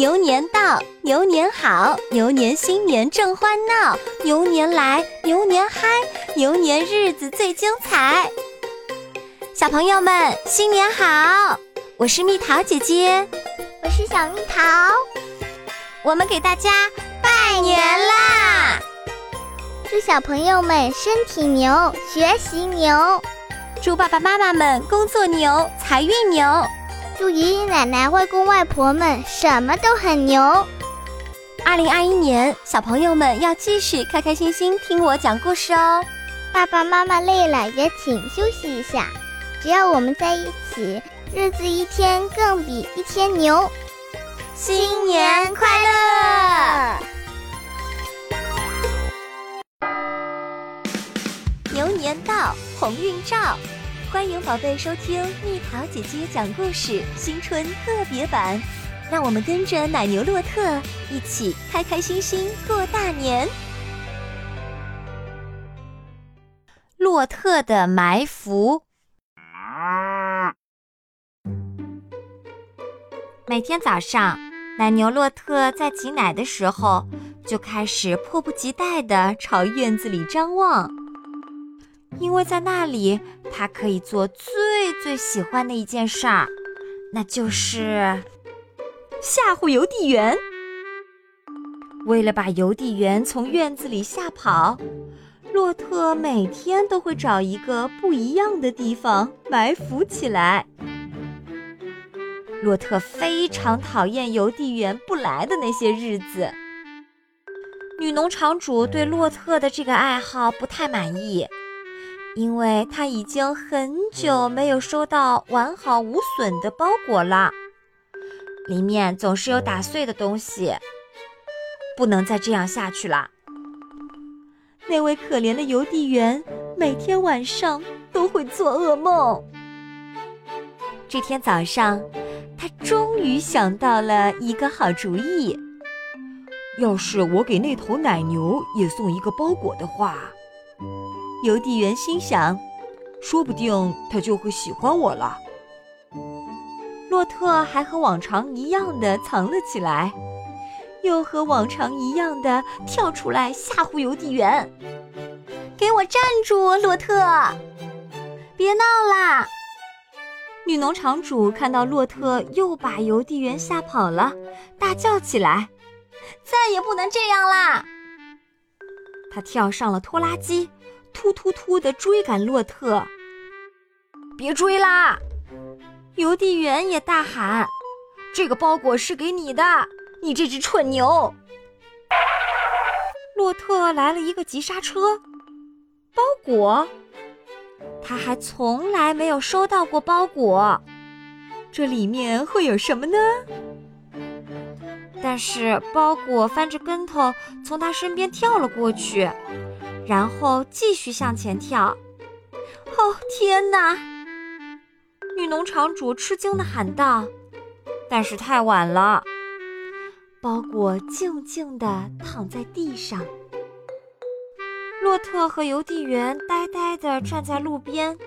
牛年到，牛年好，牛年新年正欢闹，牛年来，牛年嗨，牛年日子最精彩。小朋友们，新年好！我是蜜桃姐姐，我是小蜜桃，我们给大家拜年啦！祝小朋友们身体牛，学习牛；祝爸爸妈妈们工作牛，财运牛。祝爷爷奶奶、外公外婆们什么都很牛。二零二一年，小朋友们要继续开开心心听我讲故事哦。爸爸妈妈累了也请休息一下。只要我们在一起，日子一天更比一天牛。新年快乐！牛年到，鸿运照。欢迎宝贝收听蜜桃姐姐讲故事新春特别版，让我们跟着奶牛洛特一起开开心心过大年。洛特的埋伏。每天早上，奶牛洛特在挤奶的时候，就开始迫不及待地朝院子里张望。因为在那里，他可以做最最喜欢的一件事儿，那就是吓唬邮递员。为了把邮递员从院子里吓跑，洛特每天都会找一个不一样的地方埋伏起来。洛特非常讨厌邮递员不来的那些日子。女农场主对洛特的这个爱好不太满意。因为他已经很久没有收到完好无损的包裹了，里面总是有打碎的东西，不能再这样下去了。那位可怜的邮递员每天晚上都会做噩梦。这天早上，他终于想到了一个好主意：要是我给那头奶牛也送一个包裹的话。邮递员心想：“说不定他就会喜欢我了。”洛特还和往常一样的藏了起来，又和往常一样的跳出来吓唬邮递员：“给我站住，洛特！别闹啦！”女农场主看到洛特又把邮递员吓跑了，大叫起来：“再也不能这样啦！”她跳上了拖拉机。突突突地追赶洛特，别追啦！邮递员也大喊：“这个包裹是给你的，你这只蠢牛！”洛特来了一个急刹车，包裹？他还从来没有收到过包裹，这里面会有什么呢？但是包裹翻着跟头从他身边跳了过去。然后继续向前跳。哦天哪！女农场主吃惊地喊道。但是太晚了，包裹静静地躺在地上。洛特和邮递员呆呆地站在路边。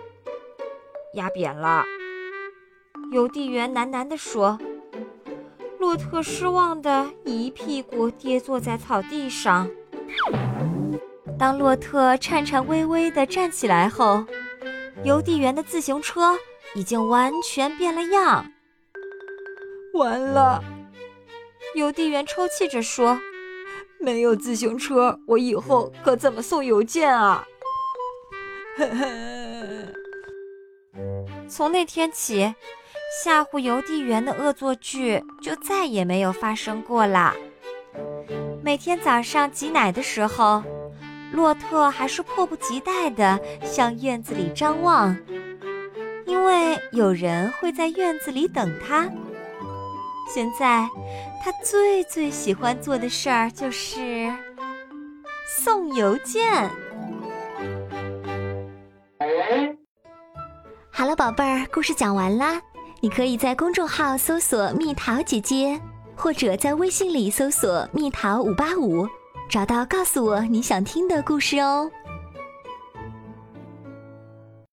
压扁了，邮递员喃喃地说。洛特失望地一屁股跌坐在草地上。当洛特颤颤巍巍地站起来后，邮递员的自行车已经完全变了样。完了，邮递员抽泣着说：“没有自行车，我以后可怎么送邮件啊？”呵呵。从那天起，吓唬邮递员的恶作剧就再也没有发生过了。每天早上挤奶的时候。洛特还是迫不及待地向院子里张望，因为有人会在院子里等他。现在，他最最喜欢做的事儿就是送邮件。好了，宝贝儿，故事讲完啦。你可以在公众号搜索“蜜桃姐姐”，或者在微信里搜索“蜜桃五八五”。找到，告诉我你想听的故事哦。